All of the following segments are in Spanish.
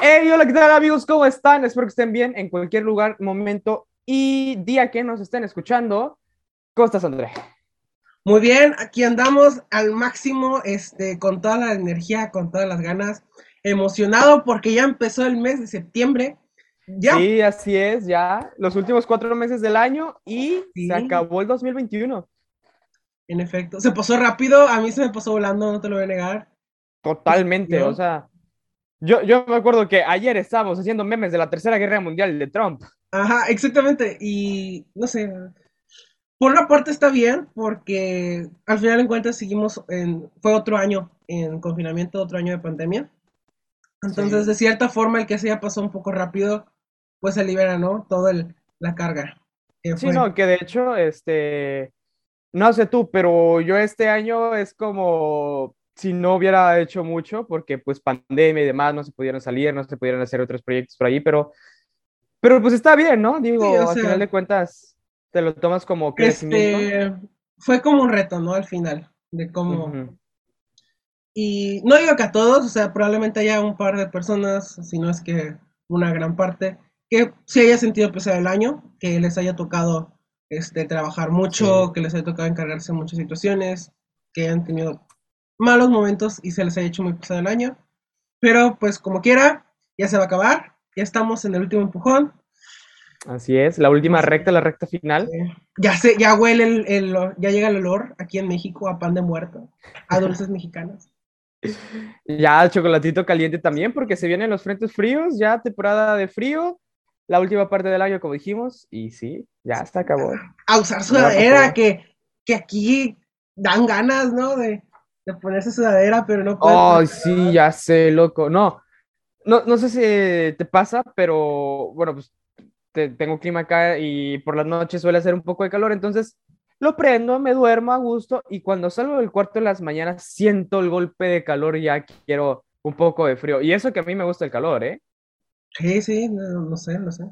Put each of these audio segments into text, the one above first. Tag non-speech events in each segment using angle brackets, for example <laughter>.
Hey, hola, ¿qué tal amigos? ¿Cómo están? Espero que estén bien en cualquier lugar, momento y día que nos estén escuchando. ¿Cómo estás, André? Muy bien, aquí andamos al máximo, este, con toda la energía, con todas las ganas, emocionado porque ya empezó el mes de septiembre. Ya. Sí, así es, ya los últimos cuatro meses del año y Sí. se acabó el 2021. En efecto, se pasó rápido, a mí se me pasó volando, no te lo voy a negar. Totalmente, ¿No? o sea, yo, yo me acuerdo que ayer estábamos haciendo memes de la Tercera Guerra Mundial de Trump. Ajá, exactamente, y no sé, por una parte está bien porque al final en cuentas seguimos en, fue otro año en confinamiento, otro año de pandemia. Entonces, Sí. de cierta forma, el que se ya pasó un poco rápido, pues se libera, ¿no? Toda la carga. Sí, fue. no, que de hecho, este, no sé tú, pero yo este año es como si no hubiera hecho mucho, porque pues pandemia y demás, no se pudieron salir, no se pudieron hacer otros proyectos por ahí, pero, pero pues está bien, ¿no? Digo, Sí, al sea, final de cuentas, te lo tomas como crecimiento. Este, fue como un reto, ¿no? Al final, de cómo... Ujú. Y no digo que a todos, o sea, probablemente haya un par de personas, si no es que una gran parte, que sí haya sentido pesar el año, que les haya tocado este, trabajar mucho, Sí. que les haya tocado encargarse de muchas situaciones, que hayan tenido malos momentos y se les haya hecho muy pesado el año. Pero pues como quiera, ya se va a acabar, ya estamos en el último empujón, Así es, la última recta, la recta final. Ya se, ya huele el, el- ya llega el olor aquí en México a pan de muerto, a dulces <laughs> mexicanos. Ya chocolatito caliente también, porque se vienen los frentes fríos, ya temporada de frío, la última parte del año, como dijimos, y sí, ya se acabó. A usar sudadera, que, que aquí dan ganas, ¿no? De, de ponerse sudadera, pero no. Ay, porque- sí, ya sé, loco. No, no, no sé si te pasa, pero bueno, pues te- tengo clima acá y por las noches suele hacer un poco de calor, entonces lo prendo, me duermo a gusto y cuando salgo del cuarto en las mañanas siento el golpe de calor y ya quiero un poco de frío. Y eso que a mí me gusta el calor, ¿eh? Sí, sí, no, no sé, no sé.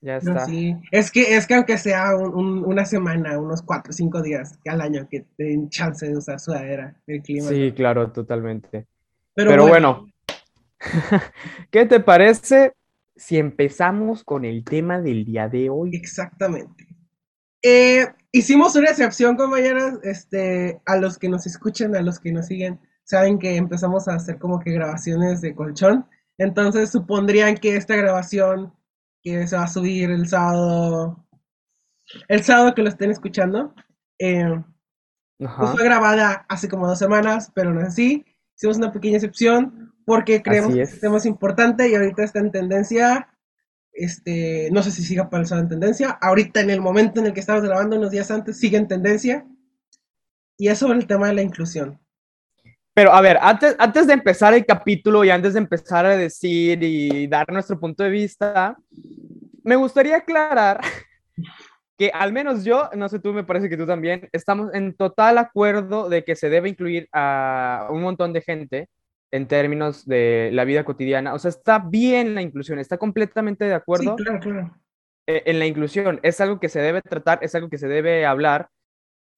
Ya está. sí, es que, es que aunque sea un- un- una semana, unos cuatro o cinco días al año que den chance de usar sudadera, el clima. Sí, claro, totalmente. Pero, Pero bueno, bueno, <laughs> ¿qué te parece si empezamos con el tema del día de hoy? Exactamente. Eh, hicimos una excepción, compañeros, este, a los que nos escuchan, a los que nos siguen, saben que empezamos a hacer como que grabaciones de colchón. Entonces supondrían que esta grabación que se va a subir el sábado, el sábado que lo estén escuchando, eh, pues fue grabada hace como dos semanas, pero no es así. Hicimos una pequeña excepción porque creemos que es. este tema es importante y ahorita está en tendencia. Este, no sé si siga para el sábado en tendencia. Ahorita en el momento en el que estamos grabando, unos días antes, sigue en tendencia. Y es sobre el tema de la inclusión. Pero a ver, antes, antes de empezar el capítulo y antes de empezar a decir y dar nuestro punto de vista, me gustaría aclarar <laughs> que al menos yo, no sé tú, me parece que tú también, estamos en total acuerdo de que se debe incluir a un montón de gente en términos de la vida cotidiana. O sea, está bien la inclusión, está completamente de Sí, acuerdo claro, claro. eh, en la inclusión. Es algo que se debe tratar, es algo que se debe hablar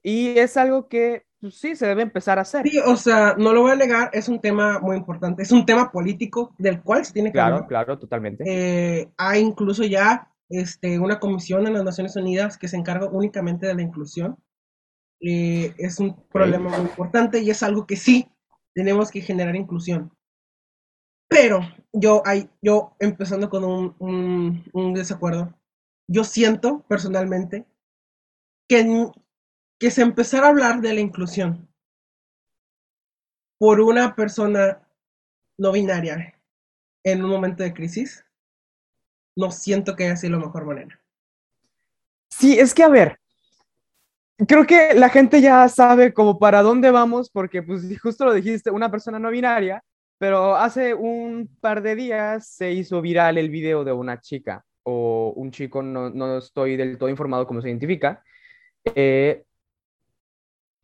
y es algo que sí se debe empezar a hacer. Sí, o sea, no lo voy a negar, es un tema muy importante. Es un tema político del cual se tiene que Claro, hablar. claro, totalmente. Eh, hay incluso ya este, una comisión en las Naciones Unidas que se encarga únicamente de la inclusión. Eh, es un problema muy importante y es algo que sí tenemos que generar inclusión. Pero yo, hay, yo empezando con un, un- un desacuerdo, yo siento personalmente que, que se empezara a hablar de la inclusión por una persona no binaria en un momento de crisis, no siento que haya sido la mejor manera. Sí, es que a ver, creo que la gente ya sabe como para dónde vamos, porque pues justo lo dijiste, una persona no binaria, pero hace un par de días se hizo viral el video de una chica o un chico, no, no estoy del todo informado cómo se identifica, eh,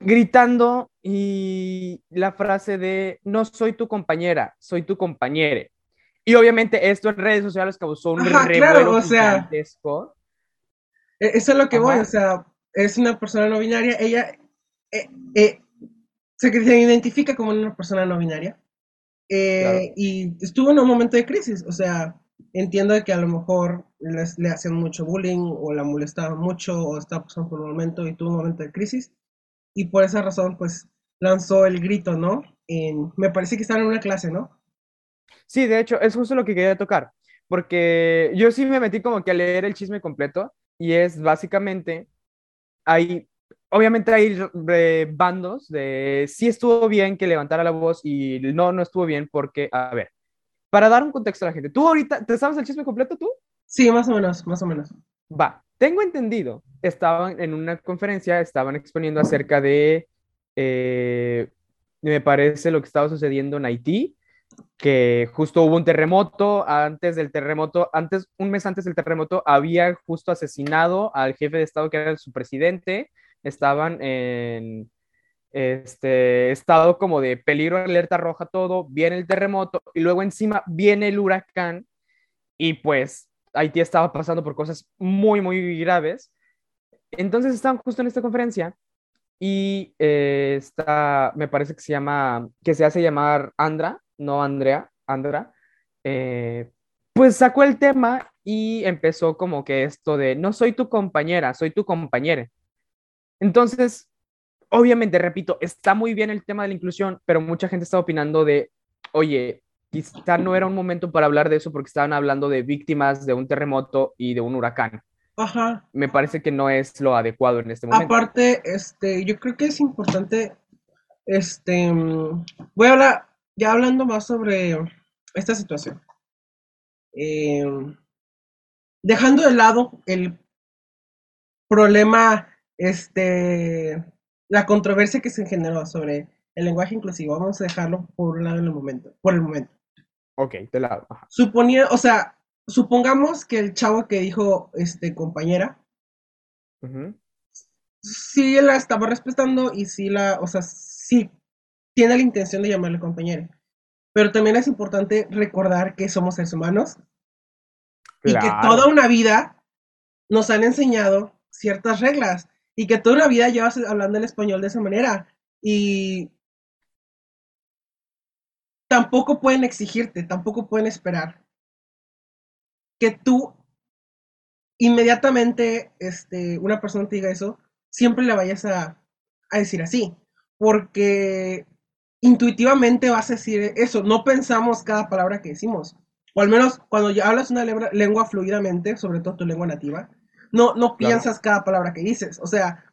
gritando y la frase de no soy tu compañera, soy tu compañere. Y obviamente esto en redes sociales causó un Ajá, claro, o sea, gigantesco. E- Eso es lo que voy, o sea, es una persona no binaria, ella, eh, eh, se, identifica como una persona no binaria. Eh, y estuvo en un momento de crisis, o sea, entiendo que a lo mejor le hacían mucho bullying o la molestaban mucho o estaba pasando por un momento y tuvo un momento de crisis y por esa razón pues lanzó el grito, ¿no? me parece que estaba en una clase, ¿no? Sí, de hecho, es justo lo que quería tocar, porque yo sí me metí como que a leer el chisme completo y es básicamente, hay, obviamente hay bandos de sí estuvo bien que levantara la voz y no, no estuvo bien porque, a ver, para dar un contexto a la gente, ¿tú ahorita, ¿te sabes el chisme completo tú? Sí, más o menos, más o menos. Va, tengo entendido, estaban en una conferencia, estaban exponiendo acerca de, eh, me parece lo que estaba sucediendo en Haití, que justo hubo un terremoto, antes del terremoto, antes, un mes antes del terremoto, había justo asesinado al jefe de Estado que era su presidente, estaban en este estado como de peligro, alerta roja, todo, viene el terremoto y luego encima viene el huracán y pues Haití estaba pasando por cosas muy, muy graves. Entonces estaban justo en esta conferencia y eh, está, me parece que se llama, que se hace llamar Andra, no Andrea, Andra, eh, pues sacó el tema y empezó como que esto de, no soy tu compañera, soy tu compañera. Entonces, obviamente, repito, está muy bien el tema de la inclusión, pero mucha gente está opinando de, oye, quizá no era un momento para hablar de eso porque estaban hablando de víctimas de un terremoto y de un huracán. Ajá. Me parece que no es lo adecuado en este momento. Aparte, este, yo creo que es importante, este, voy a hablar, ya hablando más sobre esta situación. Eh, dejando de lado el problema, este, la controversia que se generó sobre el lenguaje inclusivo, vamos a dejarlo por un lado en el momento, por el momento. Ok, de lado. Suponía, o sea, supongamos que el chavo que dijo, este, compañera, sí la estaba respetando y sí la, o sea, sí tiene la intención de llamarle compañera. Pero también es importante recordar que somos seres humanos y que toda una vida nos han enseñado ciertas reglas y que toda una vida llevas hablando el español de esa manera y tampoco pueden exigirte, tampoco pueden esperar que tú inmediatamente este, una persona te diga eso, siempre le vayas a, a decir así, porque intuitivamente vas a decir eso, no pensamos cada palabra que decimos, o al menos cuando ya hablas una lengua fluidamente, sobre todo tu lengua nativa, no, no piensas cada palabra que dices, o sea,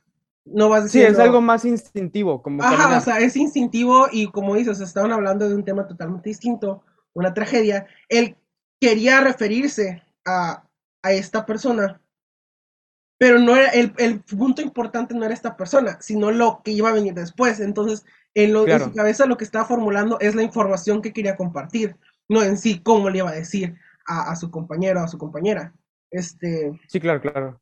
no vas decir... Sí, es algo más instintivo, como... Ajá, o sea, es instintivo y como dices, estaban hablando de un tema totalmente distinto, una tragedia, él quería referirse a, a esta persona, pero no era, el, el, punto importante no era esta persona, sino lo que iba a venir después, entonces en, lo, en su cabeza lo que estaba formulando es la información que quería compartir, no en sí cómo le iba a decir a, a su compañero o a su compañera. Este, sí, claro, claro.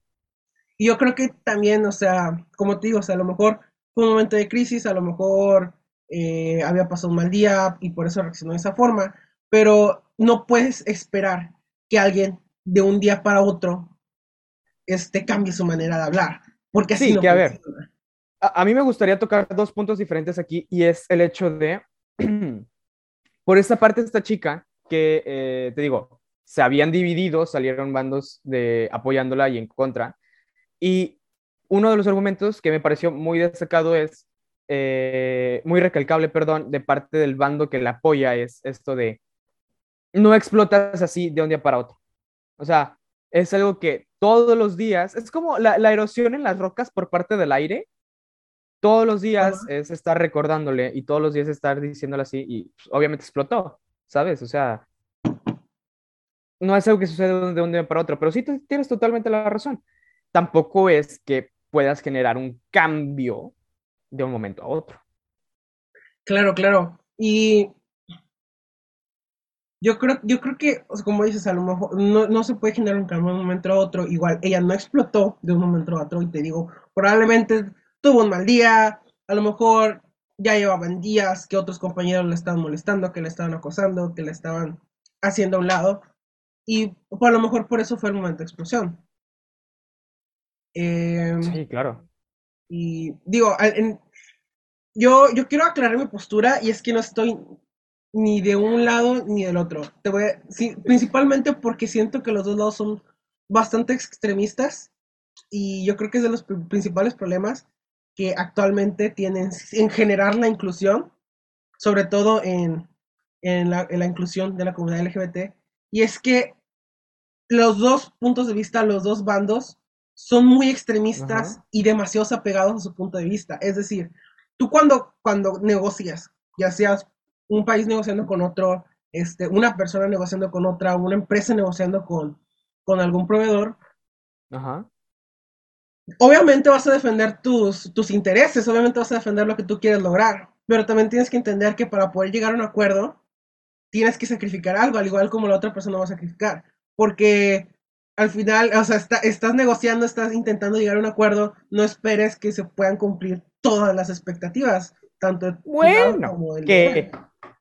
Y yo creo que también, o sea, como te digo, o sea, a lo mejor fue un momento de crisis, a lo mejor eh, había pasado un mal día y por eso reaccionó de esa forma, pero no puedes esperar que alguien de un día para otro este, cambie su manera de hablar, porque así sí, que a ver, a, mí me gustaría tocar dos puntos diferentes aquí y es el hecho de, <clears throat> por esta parte, esta chica que, eh, te digo, se habían dividido, salieron bandos de apoyándola y en contra. Y uno de los argumentos que me pareció muy destacado es, eh, muy recalcable, perdón, de parte del bando que la apoya es esto de, no explotas así de un día para otro. O sea, es algo que todos los días, es como la, erosión en las rocas por parte del aire, todos los días es estar recordándole y todos los días estar diciéndole así y pues, obviamente explotó, ¿sabes? O sea, no es algo que sucede de un día para otro, pero sí tienes totalmente la razón. Tampoco es que puedas generar un cambio de un momento a otro. Claro, claro. Y yo creo, yo creo que, como dices, a lo mejor no, se puede generar un cambio de un momento a otro. Igual, ella no explotó de un momento a otro. Y te digo, probablemente tuvo un mal día. A lo mejor ya llevaban días que otros compañeros le estaban molestando, que le estaban acosando, que le estaban haciendo a un lado. Y por, a lo mejor por eso fue el momento de explosión. Em, sí, claro. Y digo, en, yo, yo quiero aclarar mi postura y es que no estoy ni de un lado ni del otro. Te voy sí, principalmente porque siento que los dos lados son bastante extremistas y yo creo que es de los principales problemas que actualmente tienen en generar la inclusión, sobre todo en, en, la, en la inclusión de la comunidad LGBT. Y es que los dos puntos de vista, los dos bandos, son muy extremistas y demasiado apegados a su punto de vista. Es decir, tú cuando, cuando negocias, ya seas un país negociando con otro, este, una persona negociando con otra, una empresa negociando con, con algún proveedor, obviamente vas a defender tus, tus intereses, obviamente vas a defender lo que tú quieres lograr, pero también tienes que entender que para poder llegar a un acuerdo, tienes que sacrificar algo, al igual como la otra persona va a sacrificar, porque al final, o sea, estás negociando, estás intentando llegar a un acuerdo, no esperes que se puedan cumplir todas las expectativas, tanto bueno, como el que,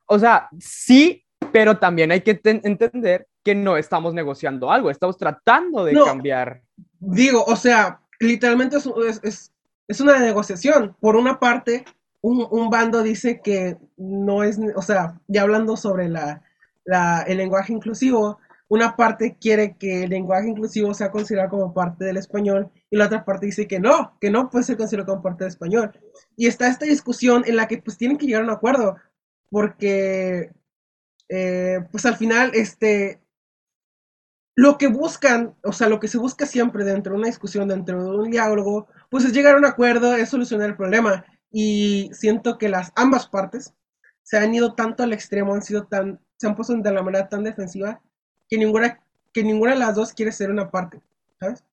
o sea, sí, pero también hay que entender que no estamos negociando algo, estamos tratando de cambiar. Digo, o sea, literalmente es, es, es, una negociación. Por una parte, un, un, bando dice que no es, o sea, ya hablando sobre la, la, el lenguaje inclusivo, una parte quiere que el lenguaje inclusivo sea considerado como parte del español y la otra parte dice que no, que no puede ser considerado como parte del español. Y está esta discusión en la que pues tienen que llegar a un acuerdo, porque eh, pues al final este, lo que buscan, o sea, lo que se busca siempre dentro de una discusión, dentro de un diálogo, pues es llegar a un acuerdo, es solucionar el problema. Y siento que las ambas partes se han ido tanto al extremo, han sido tan, se han puesto de la manera tan defensiva que ninguna, que ninguna de las dos quiere ser una parte, ¿sabes?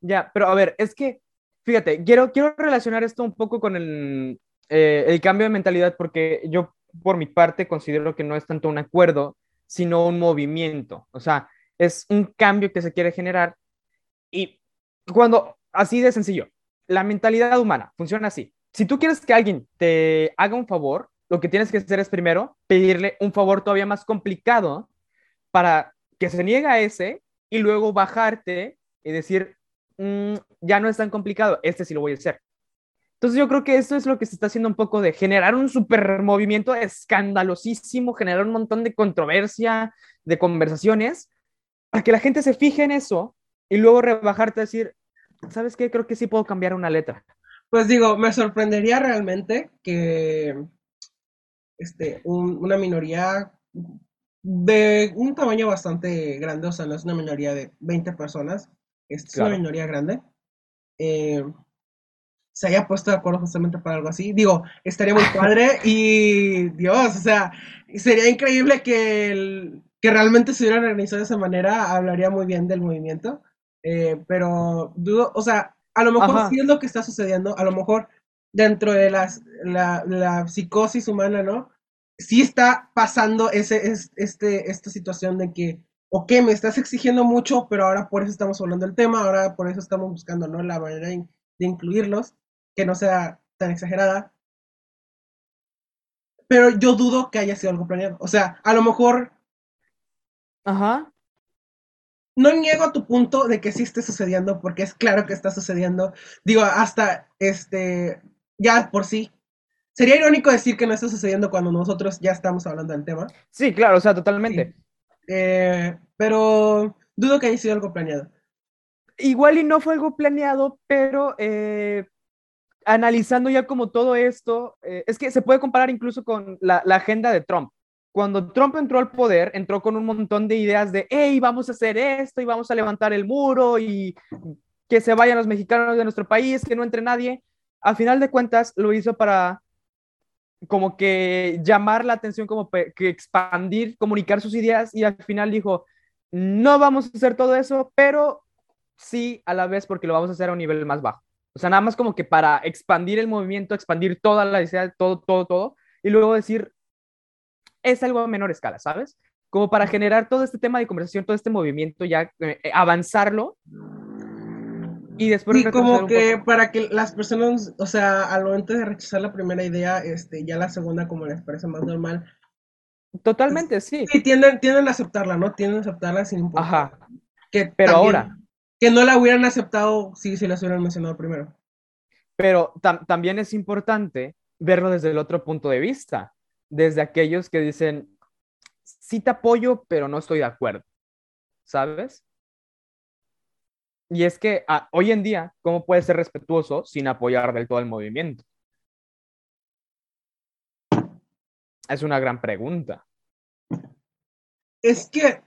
Ya, pero a ver, es que, fíjate, quiero, quiero relacionar esto un poco con el, eh, el cambio de mentalidad, porque yo, por mi parte, considero que no es tanto un acuerdo, sino un movimiento. O sea, es un cambio que se quiere generar y cuando, así de sencillo, la mentalidad humana funciona así. Si tú quieres que alguien te haga un favor, lo que tienes que hacer es primero pedirle un favor todavía más complicado para que se niegue a ese y luego bajarte y decir, mm, ya no es tan complicado, este sí lo voy a hacer. Entonces yo creo que eso es lo que se está haciendo un poco de generar un super movimiento escandalosísimo, generar un montón de controversia, de conversaciones, para que la gente se fije en eso y luego rebajarte a decir, ¿sabes qué? Creo que sí puedo cambiar una letra. Pues digo, me sorprendería realmente que este, una minoría de un tamaño bastante grande, o sea, no es una minoría de 20 personas, es una minoría grande, eh, se haya puesto de acuerdo justamente para algo así. Digo, estaría muy <laughs> padre y Dios, o sea, sería increíble que el, que realmente se hubieran organizado de esa manera, hablaría muy bien del movimiento. Eh, pero dudo, o sea, a lo mejor sí es lo que está sucediendo, a lo mejor dentro de las, la, la psicosis humana, ¿no? Sí está pasando ese, es, este, esta situación de que, ok, me estás exigiendo mucho, pero ahora por eso estamos hablando del tema, ahora por eso estamos buscando, ¿no? La manera de, de incluirlos, que no sea tan exagerada. Pero yo dudo que haya sido algo planeado. O sea, a lo mejor Ajá. No niego tu punto de que sí esté sucediendo, porque es claro que está sucediendo. Digo, hasta este, ya por sí. Sería irónico decir que no está sucediendo cuando nosotros ya estamos hablando del tema. Sí, claro, o sea, totalmente. Eh, pero dudo que haya sido algo planeado. Igual y no fue algo planeado, pero eh, analizando ya como todo esto, eh, es que se puede comparar incluso con la agenda de Trump cuando Trump entró al poder, entró con un montón de ideas de, hey, vamos a hacer esto y vamos a levantar el muro y que se vayan los mexicanos de nuestro país, que no entre nadie. Al final de cuentas, lo hizo para como que llamar la atención, como que expandir, comunicar sus ideas y al final dijo, no vamos a hacer todo eso, pero sí a la vez porque lo vamos a hacer a un nivel más bajo. O sea, nada más como que para expandir el movimiento, expandir toda la idea, todo, todo, todo, y luego decir, es algo a menor escala, ¿sabes? Como para generar todo este tema de conversación, todo este movimiento, ya eh, eh, avanzarlo y después... Y como que para que las personas, o sea, al momento de rechazar la primera idea, este, ya la segunda como les parece más normal. Totalmente, sí. Sí, tienden, tienden a aceptarla, ¿no? Tienden a aceptarla sin importar. Ajá. Que Pero ahora... Que no la hubieran aceptado si se las hubieran mencionado primero. Pero también es importante verlo desde el otro punto de vista, desde aquellos que dicen, sí te apoyo, pero no estoy de acuerdo, ¿sabes? Y es que ah, hoy en día, ¿cómo puedes ser respetuoso sin apoyar del todo el movimiento? Es una gran pregunta. Es que,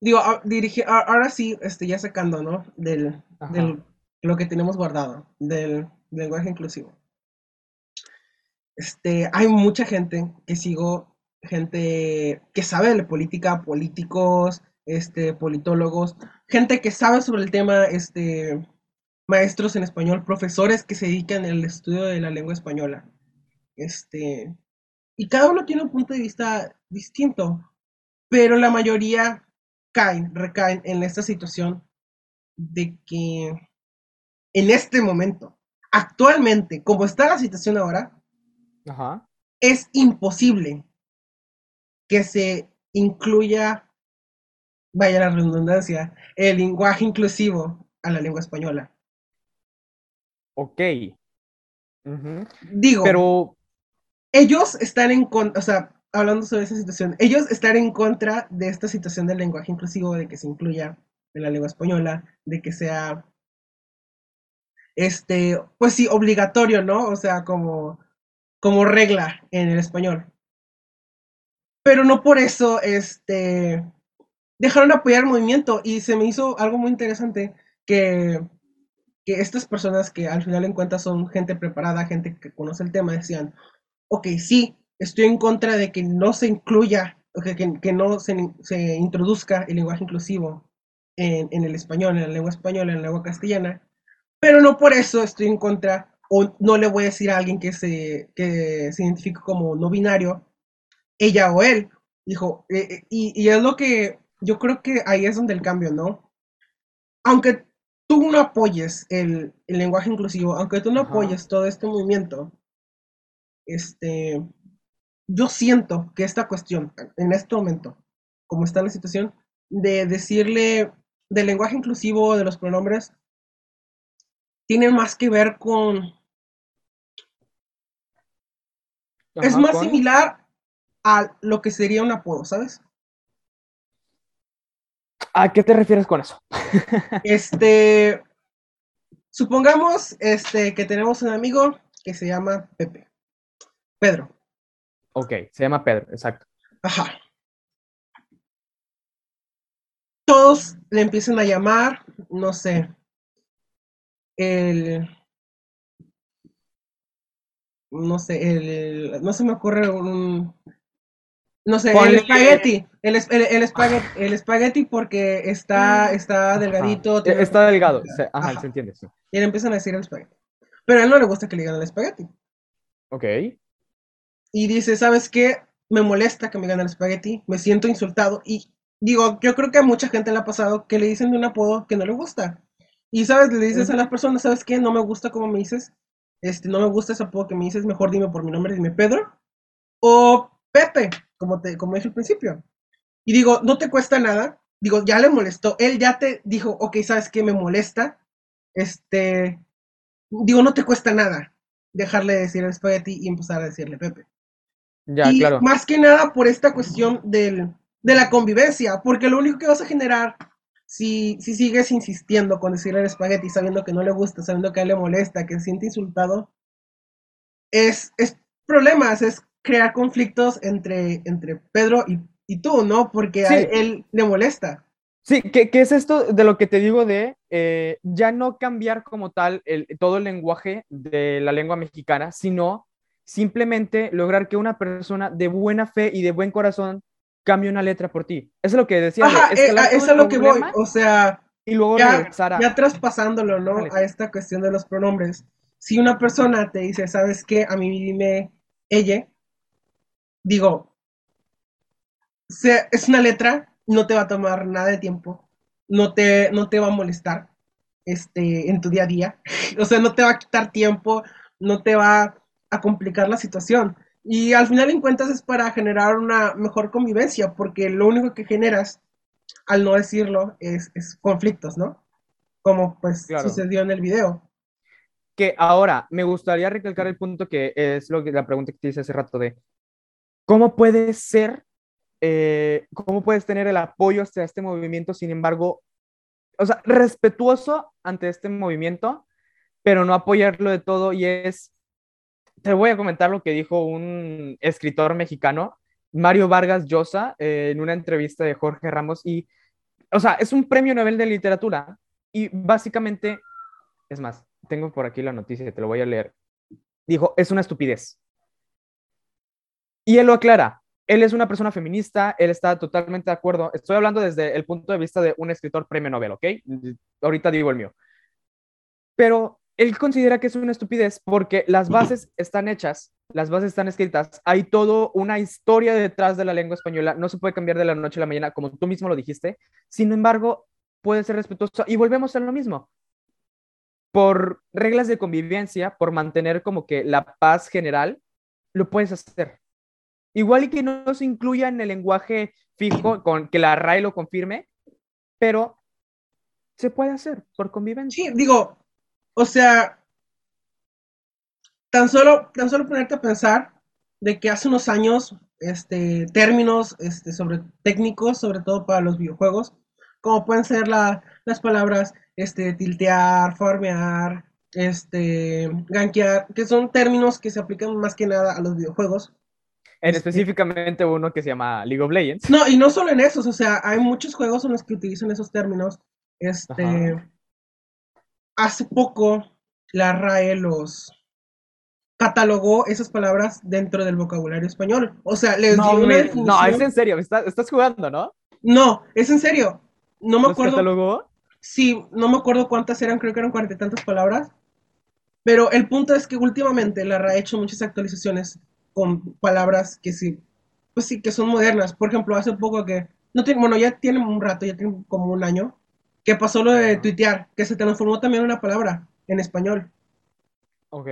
digo, ah, dirige, ah, ahora sí, este, ya sacando, ¿no? Del, del, lo que tenemos guardado, del lenguaje inclusivo. Este, hay mucha gente que sigo, gente que sabe de política, políticos, este, politólogos, gente que sabe sobre el tema, este, maestros en español, profesores que se dedican al estudio de la lengua española. Este, y cada uno tiene un punto de vista distinto, pero la mayoría caen, recaen en esta situación de que en este momento, actualmente, como está la situación ahora, es imposible que se incluya vaya la redundancia, el lenguaje inclusivo a la lengua española. Ok. Digo, pero ellos están en contra, o sea, hablando sobre esa situación, ellos están en contra de esta situación del lenguaje inclusivo, de que se incluya en la lengua española, de que sea, este, pues sí, obligatorio, ¿no? O sea, como, como regla en el español. Pero no por eso, este, dejaron de apoyar el movimiento y se me hizo algo muy interesante que, que estas personas que al final en cuenta son gente preparada, gente que conoce el tema, decían, ok, sí, estoy en contra de que no se incluya, que, que, no se, se, introduzca el lenguaje inclusivo en, en, el español, en la lengua española, en la lengua castellana, pero no por eso estoy en contra o no le voy a decir a alguien que se, que se identifique como no binario, ella o él. Dijo, eh, eh, y, y es lo que yo creo que ahí es donde el cambio, ¿no? Aunque tú no apoyes el, lenguaje inclusivo, aunque tú no apoyes todo este movimiento, este, yo siento que esta cuestión, en este momento, como está la situación, de decirle del lenguaje inclusivo, de los pronombres, tiene más que ver con... es más similar a lo que sería un apodo, ¿sabes? ¿A qué te refieres con eso? este, supongamos este, que tenemos un amigo que se llama Pepe. Pedro. Ok, se llama Pedro, exacto. Ajá. Todos le empiezan a llamar, no sé, el... No sé, el, no se me ocurre un, no sé, el espagueti. El, el, espagueti, el espagueti porque está, está delgadito. Está delgado, ajá, se entiende. Sí. Y le empiezan a decir el espagueti. Pero a él no le gusta que le digan el espagueti. Ok. Y dice, ¿sabes qué? Me molesta que me digan el espagueti, me siento insultado. Y digo, yo creo que a mucha gente le ha pasado que le dicen de un apodo que no le gusta. Y, ¿sabes? Le dices a las personas, ¿sabes qué? No me gusta como me dices. Este, no me gusta ese apodo que me dices, mejor dime por mi nombre, dime Pedro. O Pepe como, te, como dije al principio. Y digo, no te cuesta nada. Digo, ya le molestó. Él ya te dijo, ok, ¿sabes qué? Me molesta. Este, digo, no te cuesta nada dejarle decir el espagueti y empezar a decirle Pepe. Ya, y claro. Más que nada por esta cuestión del, de la convivencia, porque lo único que vas a generar si, si sigues insistiendo con decirle el espagueti sabiendo que no le gusta, sabiendo que a él le molesta, que se siente insultado, es, es problemas, es crear conflictos entre, entre Pedro y, y tú, ¿no? Porque a él, le molesta. Sí, ¿qué, es esto de lo que te digo de eh, ya no cambiar como tal el, todo el lenguaje de la lengua mexicana, sino simplemente lograr que una persona de buena fe y de buen corazón cambie una letra por ti. Eso es lo que decía. Ajá, eh, eso es lo que voy. O sea, y luego ya, ya traspasándolo, ¿no? A esta cuestión de los pronombres. Si una persona te dice, ¿sabes qué? A mí dime ella, digo, es una letra, no te va a tomar nada de tiempo, no te, no te va a molestar este, en tu día a día, <laughs> o sea, no te va a quitar tiempo, no te va a complicar la situación. Y al final en cuentas es para generar una mejor convivencia, porque lo único que generas al no decirlo es, conflictos, ¿no? Como pues sucedió en el video. Que ahora me gustaría recalcar el punto que es lo que la pregunta que te hice hace rato de cómo puedes ser, eh, cómo puedes tener el apoyo hacia este movimiento, sin embargo, o sea, respetuoso ante este movimiento, pero no apoyarlo de todo y es, te voy a comentar lo que dijo un escritor mexicano, Mario Vargas Llosa, eh, en una entrevista de Jorge Ramos y, o sea, es un premio Nobel de literatura y básicamente, es más, tengo por aquí la noticia, te lo voy a leer. Dijo, es una estupidez. Y él lo aclara. Él es una persona feminista, él está totalmente de acuerdo. Estoy hablando desde el punto de vista de un escritor premio Nobel, ¿ok? Ahorita digo el mío. Pero él considera que es una estupidez porque las bases están hechas, las bases están escritas, hay todo una historia detrás de la lengua española, no se puede cambiar de la noche a la mañana, como tú mismo lo dijiste. Sin embargo, puede ser respetuoso y volvemos a lo mismo por reglas de convivencia, por mantener como que la paz general, lo puedes hacer. Igual y que no se incluya en el lenguaje fijo, <clears throat> con que la RAE lo confirme, pero se puede hacer por convivencia. Sí, digo, o sea, tan solo, tan solo ponerte a pensar de que hace unos años, este, términos este, sobre técnicos, sobre todo para los videojuegos, como pueden ser las palabras este, tiltear, farmear, este, gankear, que son términos que se aplican más que nada a los videojuegos. En este, específicamente uno que se llama League of Legends. No, y no solo en esos, o sea, hay muchos juegos en los que utilizan esos términos. Este, hace poco la RAE los catalogó esas palabras dentro del vocabulario español. O sea, les no, dio una definición. No, es en serio, estás, estás jugando, ¿no? No, es en serio. No me acuerdo. catalogó? Sí, no me acuerdo cuántas eran, creo que eran cuarenta y tantas palabras. Pero el punto es que últimamente la RA ha hecho muchas actualizaciones con palabras que sí, pues sí, que son modernas. Por ejemplo, hace poco que, no tiene, bueno, ya tiene un rato, ya tiene como un año, que pasó lo de tuitear, que se transformó también en una palabra en español. Ok.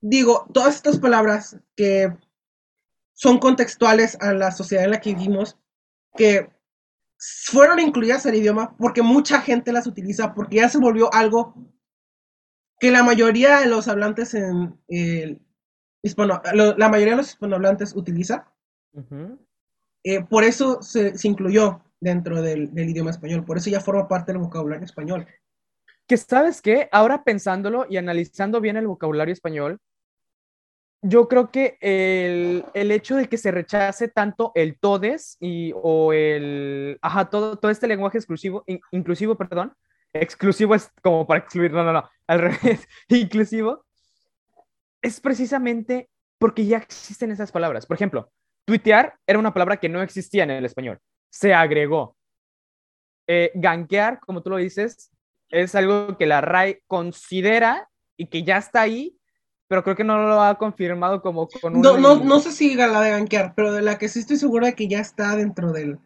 Digo, todas estas palabras que son contextuales a la sociedad en la que vivimos, que fueron incluidas al idioma porque mucha gente las utiliza, porque ya se volvió algo que la mayoría de los hablantes en el hispano, la mayoría de los hispanohablantes utiliza. Eh, por eso se, incluyó dentro del, del, idioma español, por eso ya forma parte del vocabulario español. Que sabes qué, ahora pensándolo y analizando bien el vocabulario español, yo creo que el, el, hecho de que se rechace tanto el todes y, o el, ajá, todo, todo este lenguaje exclusivo, inclusivo, perdón, exclusivo es como para excluir, no, no, no, al revés, <laughs> inclusivo, es precisamente porque ya existen esas palabras. Por ejemplo, tuitear era una palabra que no existía en el español, se agregó. Eh, ganquear, como tú lo dices, es algo que la RAI considera y que ya está ahí, pero creo que no lo ha confirmado como con un... No, no, no sé si la de gankear, pero de la que sí estoy segura de que ya está dentro del,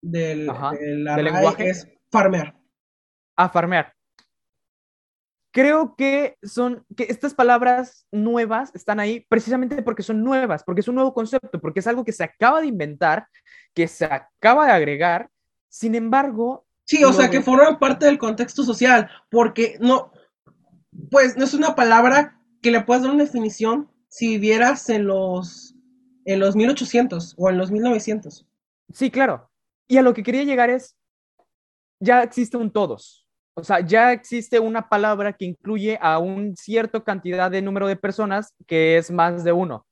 del, lenguaje es farmear. A farmear. Creo que son, que estas palabras nuevas están ahí precisamente porque son nuevas, porque es un nuevo concepto, porque es algo que se acaba de inventar, que se acaba de agregar, sin embargo... Sí, o sea, que forman parte del contexto social, porque no, pues no es una palabra que le puedas dar una definición si vivieras en los, en los 1800 o en los 1900. Sí, claro. Y a lo que quería llegar es, ya existe un todos. O sea, ya existe una palabra que incluye a un cierto cantidad de número de personas que es más de uno.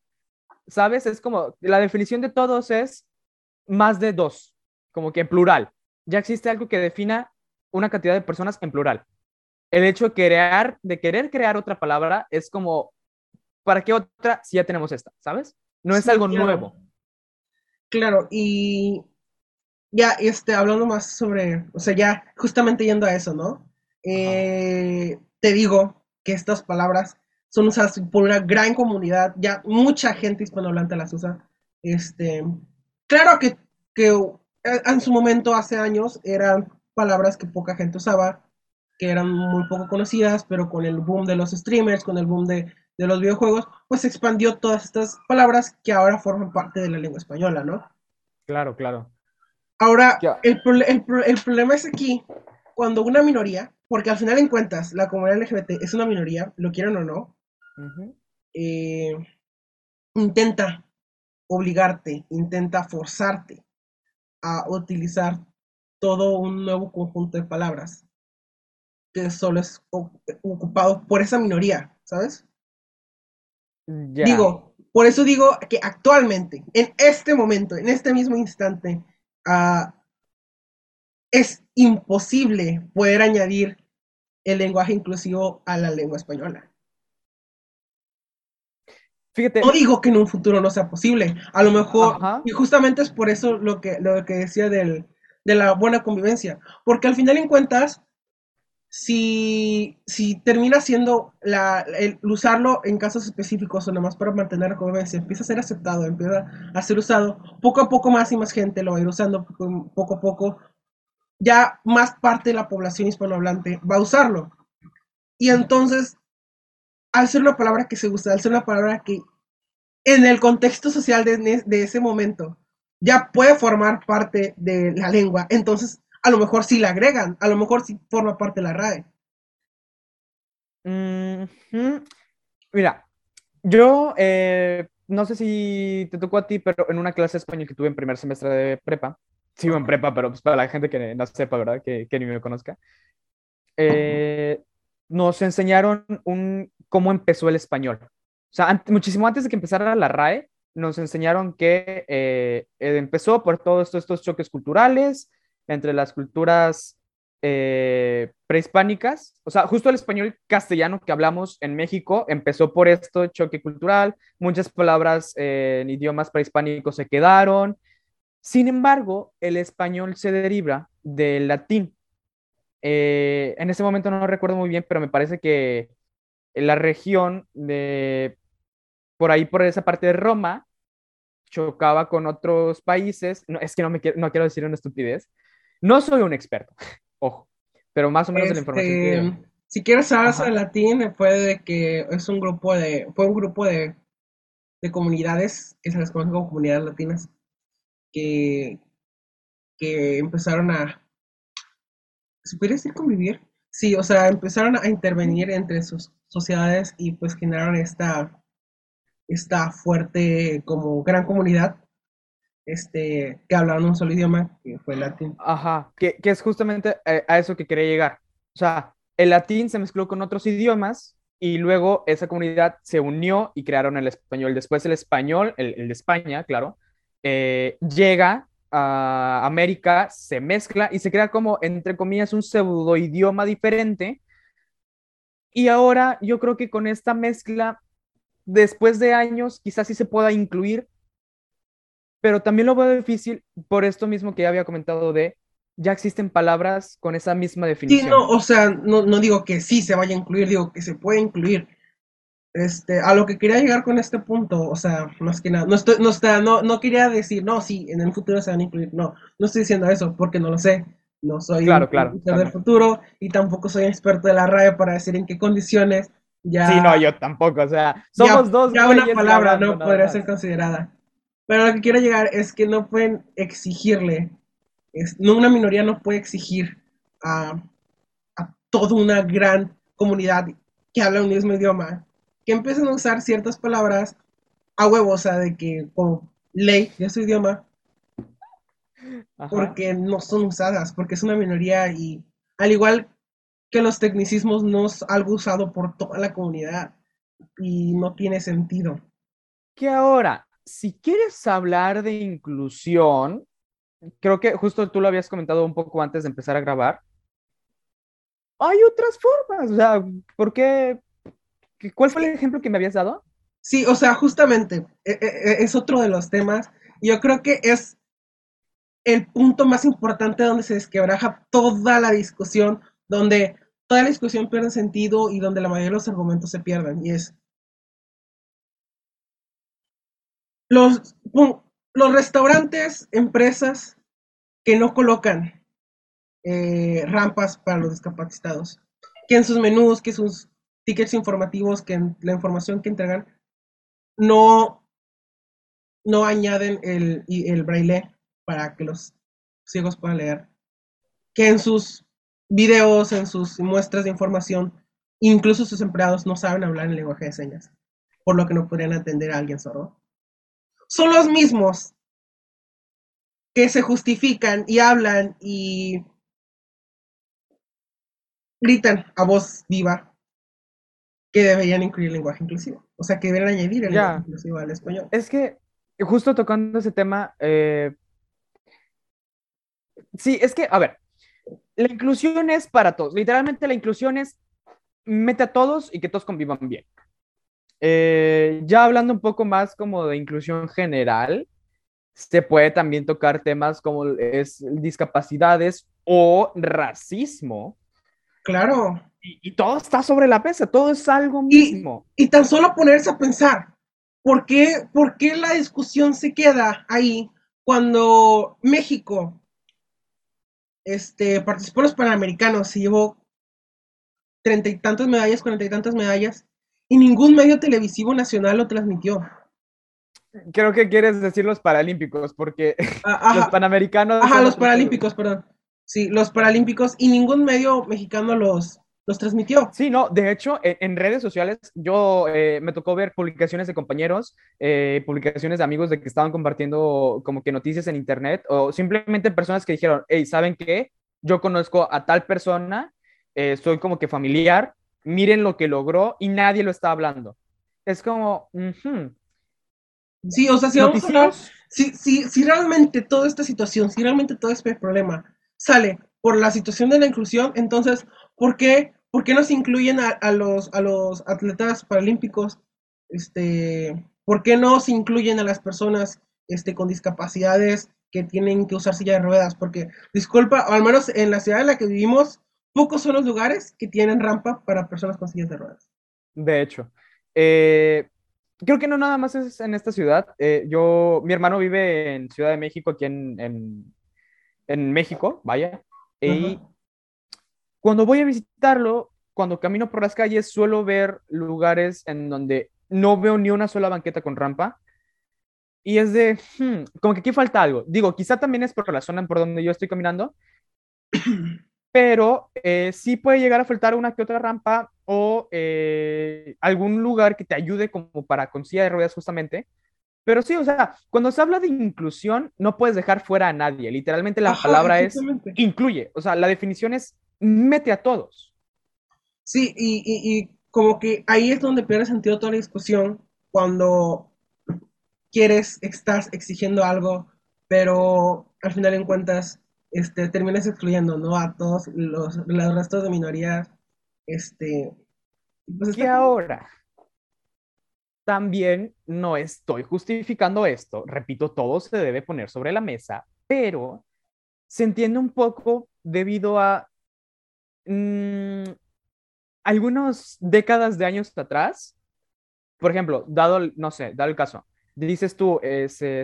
¿Sabes? Es como, la definición de todos es más de dos, como que en plural. Ya existe algo que defina una cantidad de personas en plural el hecho de crear, de querer crear otra palabra es como, ¿para qué otra si ya tenemos esta? ¿Sabes? No es algo nuevo. Claro, y ya este, hablando más sobre, o sea, ya justamente yendo a eso, ¿no? Eh, te digo que estas palabras son usadas por una gran comunidad, ya mucha gente hispanohablante las usa. Este, claro que, que en su momento, hace años, eran palabras que poca gente usaba, que eran muy poco conocidas, pero con el boom de los streamers, con el boom de, los videojuegos, pues expandió todas estas palabras que ahora forman parte de la lengua española, ¿no? Claro, claro. Ahora, el, el, problema es aquí, cuando una minoría, porque al final en cuentas, la comunidad LGBT es una minoría, lo quieran o no, eh, intenta obligarte, intenta forzarte a utilizar todo un nuevo conjunto de palabras que solo es ocupado por esa minoría, ¿sabes? Digo, por eso digo que actualmente, en este momento, en este mismo instante, uh, es imposible poder añadir el lenguaje inclusivo a la lengua española. Fíjate. No digo que en un futuro no sea posible. A lo mejor, y justamente es por eso lo que, lo que decía del, de la buena convivencia. Porque al final en cuentas, si, si termina siendo el usarlo en casos específicos o más para mantener la convivencia, empieza a ser aceptado, empieza a ser usado, poco a poco más y más gente lo va a ir usando, poco a poco ya más parte de la población hispanohablante va a usarlo. Y entonces, al ser una palabra que se usa, al ser una palabra que en el contexto social de, de ese momento ya puede formar parte de la lengua, entonces a lo mejor sí la agregan, a lo mejor sí forma parte de la RAE. Mira, yo eh, no sé si te tocó a ti, pero en una clase de español que tuve en primer semestre de prepa, sigo en prepa, pero pues para la gente que no sepa, ¿verdad? Que, que ni me conozca. Eh, nos enseñaron un, cómo empezó el español. O sea, muchísimo antes de que empezara la RAE, nos enseñaron que eh, empezó por todos estos, choques culturales entre las culturas eh, prehispánicas. O sea, justo el español castellano que hablamos en México empezó por esto, choque cultural. Muchas palabras en idiomas prehispánicos se quedaron sin embargo, el español se deriva del latín. Eh, en ese momento no recuerdo muy bien, pero me parece que la región de por ahí, por esa parte de Roma, chocaba con otros países. No, es que no, me quiero, no quiero decir una estupidez. No soy un experto, <laughs> ojo, pero más o menos la información que... Este, si quieres saber el latín, fue de que es un grupo de, fue un grupo de, de comunidades que se les conoce como comunidades latinas que, empezaron a, ¿se puede decir convivir? Sí, o sea, empezaron a intervenir entre sus sociedades y pues generaron esta, esta fuerte como gran comunidad este, que hablaban un solo idioma, que fue el latín. Ajá, que, que es justamente a, eso que quería llegar. O sea, el latín se mezcló con otros idiomas y luego esa comunidad se unió y crearon el español. Después el español, el, el de España, claro, eh, llega a América, se mezcla y se crea como, entre comillas, un pseudo idioma diferente. Y ahora yo creo que con esta mezcla, después de años, quizás sí se pueda incluir, pero también lo veo difícil por esto mismo que ya había comentado de, ya existen palabras con esa misma definición. Sí, no, o sea, no, no digo que sí se vaya a incluir, digo que se puede incluir, este, a lo que quería llegar con este punto, o sea, más que nada, no, estoy, no, está, no, no quería decir, no, sí, en el futuro se van a incluir, no, no estoy diciendo eso porque no lo sé, no soy claro, claro, del futuro y tampoco soy experto de la RAE para decir en qué condiciones ya... Sí, no, yo tampoco, o sea, somos dos... Ya una palabra no podría ser considerada. Pero lo que quiero llegar es que no pueden exigirle, es, no, una minoría no puede exigir a, a toda una gran comunidad que habla un mismo idioma que empiecen a usar ciertas palabras a huevo, o sea, de que como ley de su idioma, porque no son usadas, porque es una minoría y al igual que los tecnicismos no es algo usado por toda la comunidad y no tiene sentido. Que ahora, si quieres hablar de inclusión, creo que justo tú lo habías comentado un poco antes de empezar a grabar, hay otras formas, o sea, ¿por qué, ¿Cuál fue el ejemplo que me habías dado? Sí, o sea, justamente e, e, e, es otro de los temas. Yo creo que es el punto más importante donde se desquebraja toda la discusión, donde toda la discusión pierde sentido y donde la mayoría de los argumentos se pierden. Y es los, restaurantes, empresas que no colocan eh, rampas para los discapacitados, que en sus menús, que sus tickets informativos que la información que entregan no, no añaden el, el braille para que los ciegos puedan leer. Que en sus videos, en sus muestras de información, incluso sus empleados no saben hablar en lenguaje de señas, por lo que no podrían atender a alguien sordo. Son los mismos que se justifican y hablan y gritan a voz viva que deberían incluir el lenguaje inclusivo. O sea, que deberían añadir el lenguaje inclusivo al español. Es que, justo tocando ese tema, eh, sí, es que, a ver, la inclusión es para todos. Literalmente la inclusión es mete a todos y que todos convivan bien. Eh, ya hablando un poco más como de inclusión general, se puede también tocar temas como es discapacidades o racismo. Claro. Y, todo está sobre la mesa, todo es algo mismo. Y, tan solo ponerse a pensar, ¿por qué, ¿por qué la discusión se queda ahí cuando México este, participó en los Panamericanos, se llevó treinta y tantas medallas, cuarenta y tantas medallas, y ningún medio televisivo nacional lo transmitió. Creo que quieres decir los Paralímpicos, porque <laughs> ah, los Panamericanos... Ajá, los Paralímpicos, perdón. Sí, los Paralímpicos, y ningún medio mexicano los, los transmitió. Sí, no, de hecho, en, redes sociales yo eh, me tocó ver publicaciones de compañeros, eh, publicaciones de amigos de que estaban compartiendo como que noticias en internet o simplemente personas que dijeron, hey, ¿saben qué? Yo conozco a tal persona, eh, soy como que familiar, miren lo que logró y nadie lo está hablando. Es como, Sí, o sea, si, vamos a si, si, si realmente toda esta situación, si realmente todo este problema sale por la situación de la inclusión, entonces, ¿por qué ¿por qué no se incluyen a, los, a los atletas paralímpicos? Este, ¿Por qué no se incluyen a las personas este, con discapacidades que tienen que usar silla de ruedas? Porque, disculpa, o al menos en la ciudad en la que vivimos, pocos son los lugares que tienen rampa para personas con sillas de ruedas. De hecho, eh, creo que no nada más es en esta ciudad. Eh, yo, mi hermano vive en Ciudad de México, aquí en, en, México, vaya. Y cuando voy a visitarlo, cuando camino por las calles, suelo ver lugares en donde no veo ni una sola banqueta con rampa. Y es de, hmm, como que aquí falta algo. Digo, quizá también es por la zona por donde yo estoy caminando, <clears throat> pero eh, sí puede llegar a faltar una que otra rampa o eh, algún lugar que te ayude como para con silla de ruedas justamente. Pero sí, o sea, cuando se habla de inclusión, no puedes dejar fuera a nadie. Literalmente la palabra es incluye. O sea, la definición es mete a todos. Sí, y, como que ahí es donde pierde sentido toda la discusión cuando quieres, estás exigiendo algo, pero al final en cuentas este, terminas excluyendo ¿no? a todos los, los restos de minorías. Este, pues ahora también no estoy justificando esto, repito, todo se debe poner sobre la mesa, pero se entiende un poco debido a Mm, algunas décadas de años atrás, por ejemplo, dado, no sé, dado el caso, dices tú,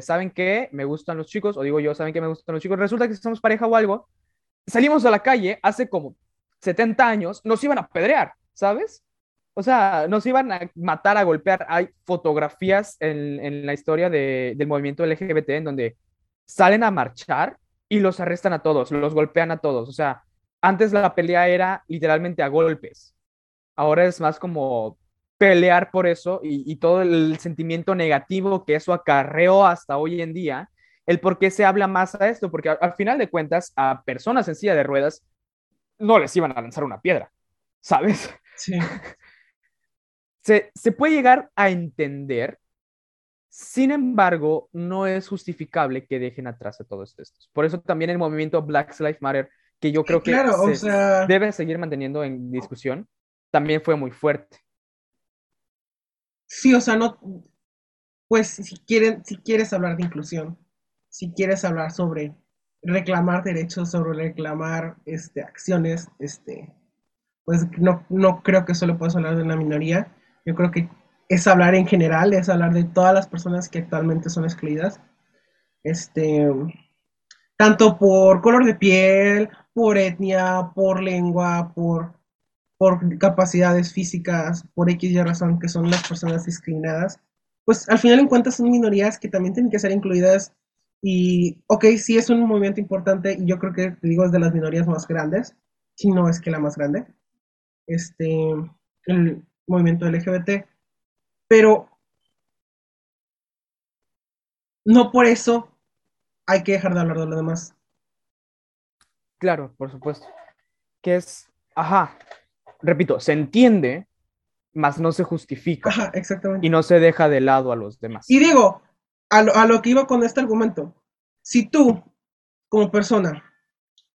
¿saben qué? Me gustan los chicos, o digo yo, ¿saben qué me gustan los chicos? Resulta que si somos pareja o algo, salimos a la calle hace como 70 años, nos iban a pedrear, ¿sabes? O sea, nos iban a matar, a golpear. Hay fotografías en, en la historia de, del movimiento LGBT en donde salen a marchar y los arrestan a todos, los golpean a todos. O sea, antes la pelea era literalmente a golpes. Ahora es más como pelear por eso y, todo el sentimiento negativo que eso acarreó hasta hoy en día, el por qué se habla más a esto, porque al, final de cuentas a personas en silla de ruedas no les iban a lanzar una piedra, ¿sabes? Sí. <laughs> se, se puede llegar a entender, sin embargo, no es justificable que dejen atrás a todos estos. Por eso también el movimiento Black Lives Matter que yo creo que debe seguir manteniendo en discusión, también fue muy fuerte. Sí, o sea, no, pues si, quieren, si quieres hablar de inclusión, si quieres hablar sobre reclamar derechos, sobre reclamar este, acciones, este, pues no, no creo que solo puedas hablar de una minoría, yo creo que es hablar en general, es hablar de todas las personas que actualmente son excluidas, este, tanto por color de piel por etnia, por lengua, por, por capacidades físicas, por X y razón, que son las personas discriminadas, pues al final en cuentas son minorías que también tienen que ser incluidas y, ok, sí es un movimiento importante y yo creo que, te digo, es de las minorías más grandes, si no es que la más grande, este, el movimiento LGBT, pero no por eso hay que dejar de hablar de lo demás. Claro, por supuesto. Que es, ajá, repito, se entiende, mas no se justifica. Ajá, exactamente. Y no se deja de lado a los demás. Y digo, a lo, a lo que iba con este argumento, si tú, como persona,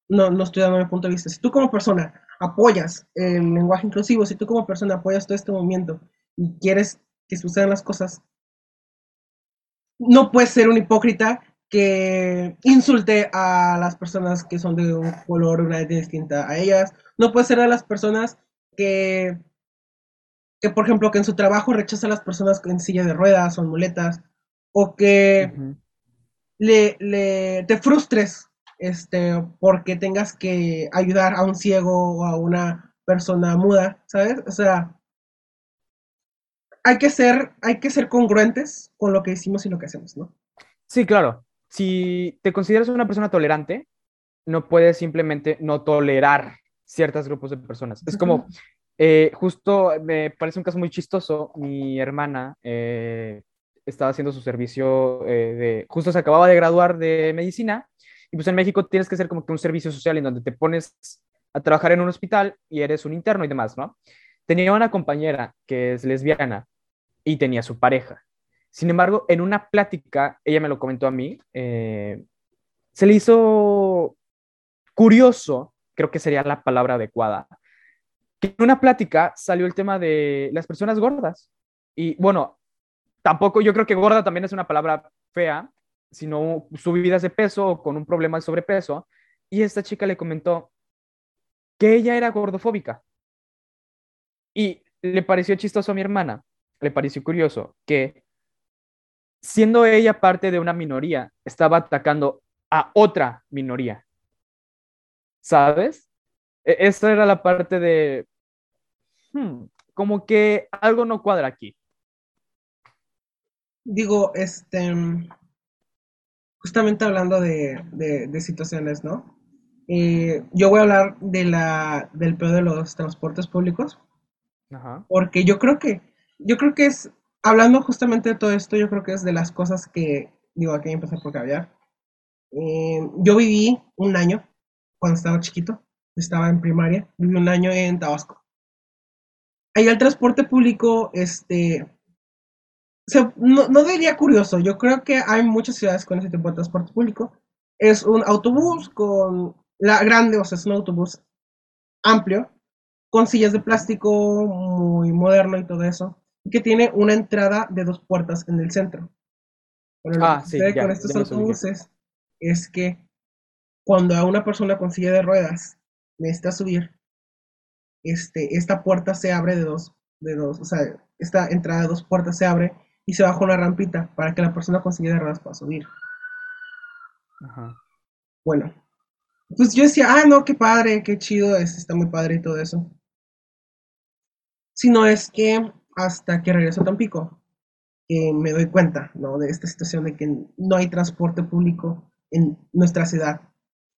no, no estoy dando mi punto de vista, si tú como persona apoyas el lenguaje inclusivo, si tú como persona apoyas todo este movimiento y quieres que sucedan las cosas, no puedes ser un hipócrita que insulte a las personas que son de un color, una etnia distinta a ellas. No puedes ser de las personas que, que, por ejemplo, que en su trabajo rechaza a las personas en silla de ruedas o en muletas, o que le, le, te frustres este, porque tengas que ayudar a un ciego o a una persona muda, ¿sabes? O sea, hay que ser, hay que ser congruentes con lo que decimos y lo que hacemos, ¿no? Sí, claro. Si te consideras una persona tolerante, no puedes simplemente no tolerar ciertos grupos de personas. Es como, eh, justo me parece un caso muy chistoso. Mi hermana eh, estaba haciendo su servicio eh, de, justo se acababa de graduar de medicina y pues en México tienes que hacer como que un servicio social en donde te pones a trabajar en un hospital y eres un interno y demás, ¿no? Tenía una compañera que es lesbiana y tenía su pareja. Sin embargo, en una plática, ella me lo comentó a mí, se le hizo curioso, creo que sería la palabra adecuada, en una plática salió el tema de las personas gordas. Y bueno, tampoco yo creo que gorda también es una palabra fea, sino subidas de peso o con un problema de sobrepeso. Y esta chica le comentó que ella era gordofóbica. Y le pareció chistoso a mi hermana, le pareció curioso que siendo ella parte de una minoría, estaba atacando a otra minoría. ¿Sabes? E esa era la parte de, hmm, como que algo no cuadra aquí. Digo, este, justamente hablando de, de, de situaciones, ¿no? Eh, yo voy a hablar de la, del peor de los transportes públicos, Ajá. porque yo creo que, yo creo que es, hablando justamente de todo esto, yo creo que es de las cosas que, digo, aquí empezar por caviar. Eh, yo viví un año cuando estaba chiquito, estaba en primaria, viví un año en Tabasco. Ahí el transporte público, este, se, no, no, diría curioso, yo creo que hay muchas ciudades con ese tipo de transporte público. Es un autobús con la grande, o sea, es un autobús amplio, con sillas de plástico, muy moderno y todo eso, y que tiene una entrada de dos puertas en el centro. Lo ah, que sucede sí, ya, con estos autobuses es que cuando a una persona con silla de ruedas necesita subir, este, esta puerta se abre de dos, de dos, o sea, esta entrada de dos puertas se abre y se baja una rampita para que la persona con silla de ruedas pueda subir. Ajá. Bueno, pues yo decía, ah, no, qué padre, qué chido, es, está muy padre y todo eso. Si no es que hasta que regreso a Tampico, que me doy cuenta, ¿no? De esta situación de que no hay transporte público en nuestra ciudad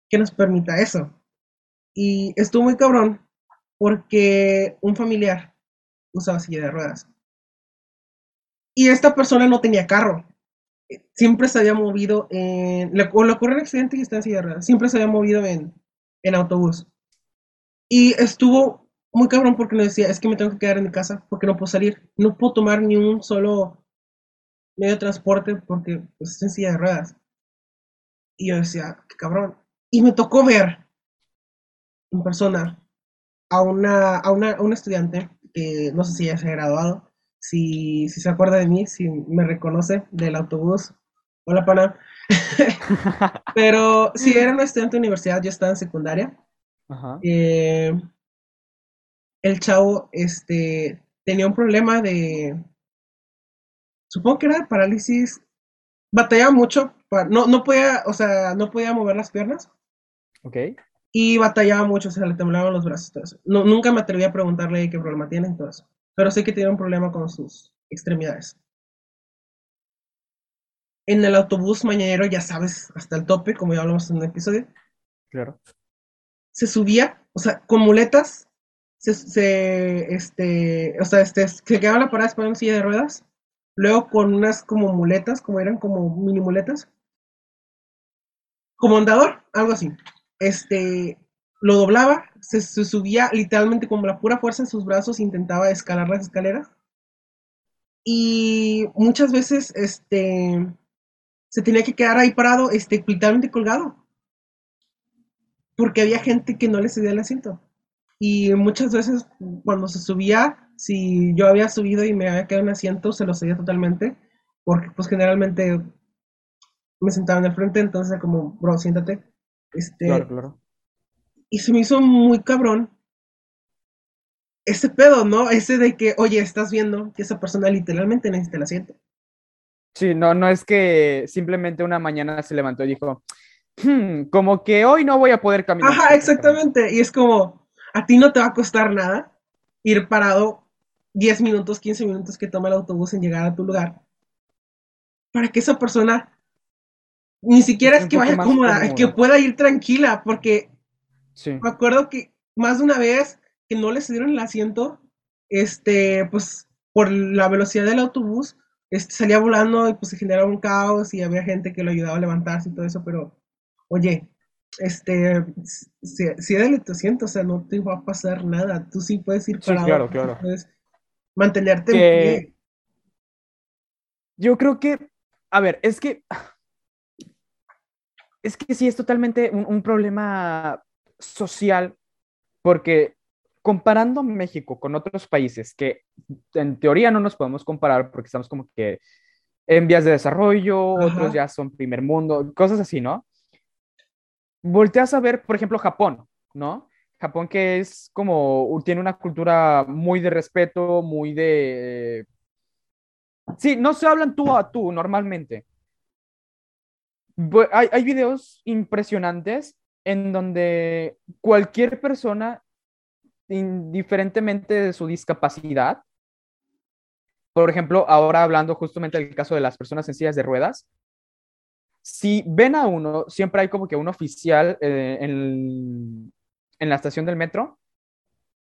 que nos permita eso. Y estuvo muy cabrón porque un familiar usaba silla de ruedas. Y esta persona no tenía carro. Siempre se había movido en. Le, le ocurrió un accidente y está en silla de ruedas. Siempre se había movido en, en autobús. Y estuvo muy cabrón porque me decía: Es que me tengo que quedar en mi casa porque no puedo salir. No puedo tomar ni un solo medio de transporte porque pues, está en silla de ruedas. Y yo decía: Qué cabrón. Y me tocó ver en persona a una, a una, a una estudiante que no sé si ya se ha graduado, si, si se acuerda de mí, si me reconoce del autobús. Hola, pana. <laughs> Pero si era una estudiante de universidad, yo estaba en secundaria. Ajá. Eh, el chavo este, tenía un problema de. Supongo que era de parálisis. Batallaba mucho. Para, no, no podía, o sea, no podía mover las piernas. Ok. Y batallaba mucho, o sea, le temblaban los brazos. Todo eso. No, nunca me atreví a preguntarle qué problema tiene y todo eso. Pero sé que tiene un problema con sus extremidades. En el autobús mañanero, ya sabes, hasta el tope, como ya hablamos en un episodio. Claro. se subía, o sea, con muletas, se, se este, o sea, este, se quedaba la parada esperando en silla de ruedas, luego con unas como muletas, como eran como mini muletas, como andador, algo así. Este, lo doblaba, se, subía literalmente con la pura fuerza en sus brazos, intentaba escalar las escaleras. Y muchas veces, este, se tenía que quedar ahí parado, este, literalmente colgado. Porque había gente que no le cedía el asiento. Y muchas veces cuando se subía, si yo había subido y me había quedado en asiento, se lo cedía totalmente. Porque pues generalmente me sentaba en el frente, entonces como, bro, siéntate. Este, Claro, claro. y se me hizo muy cabrón ese pedo, ¿no? Ese de que, oye, estás viendo que esa persona literalmente necesita el asiento. Sí, no, no es que simplemente una mañana se levantó y dijo, "Hmm, como que hoy no voy a poder caminar. Ajá, exactamente. Y es como, a ti no te va a costar nada ir parado 10 minutos, 15 minutos que toma el autobús en llegar a tu lugar. Para que esa persona ni siquiera es que vaya cómoda, cómoda. que pueda ir tranquila, porque Sí, me acuerdo que más de una vez que no le cedieron el asiento, este, pues por la velocidad del autobús, este, salía volando y pues se generaba un caos y había gente que lo ayudaba a levantarse y todo eso, pero oye, este, si, si dale tu asiento, o sea, no te va a pasar nada, tú sí puedes ir Sí, parado, claro, tú claro. puedes mantenerte en Que- pie. Yo creo que, a ver, es que, es que sí es totalmente un, un problema social, porque comparando México con otros países que en teoría no nos podemos comparar porque estamos como que en vías de desarrollo, Ajá. otros ya son primer mundo, cosas así, ¿no? Volteas a ver, por ejemplo, Japón, ¿no? Japón que es como, tiene una cultura muy de respeto, muy de... Sí, no se hablan tú a tú normalmente. Hay, videos impresionantes en donde cualquier persona, indiferentemente de su discapacidad, por ejemplo, ahora hablando justamente del caso de las personas en sillas de ruedas, si ven a uno, siempre hay como que un oficial eh, en, en la estación del metro,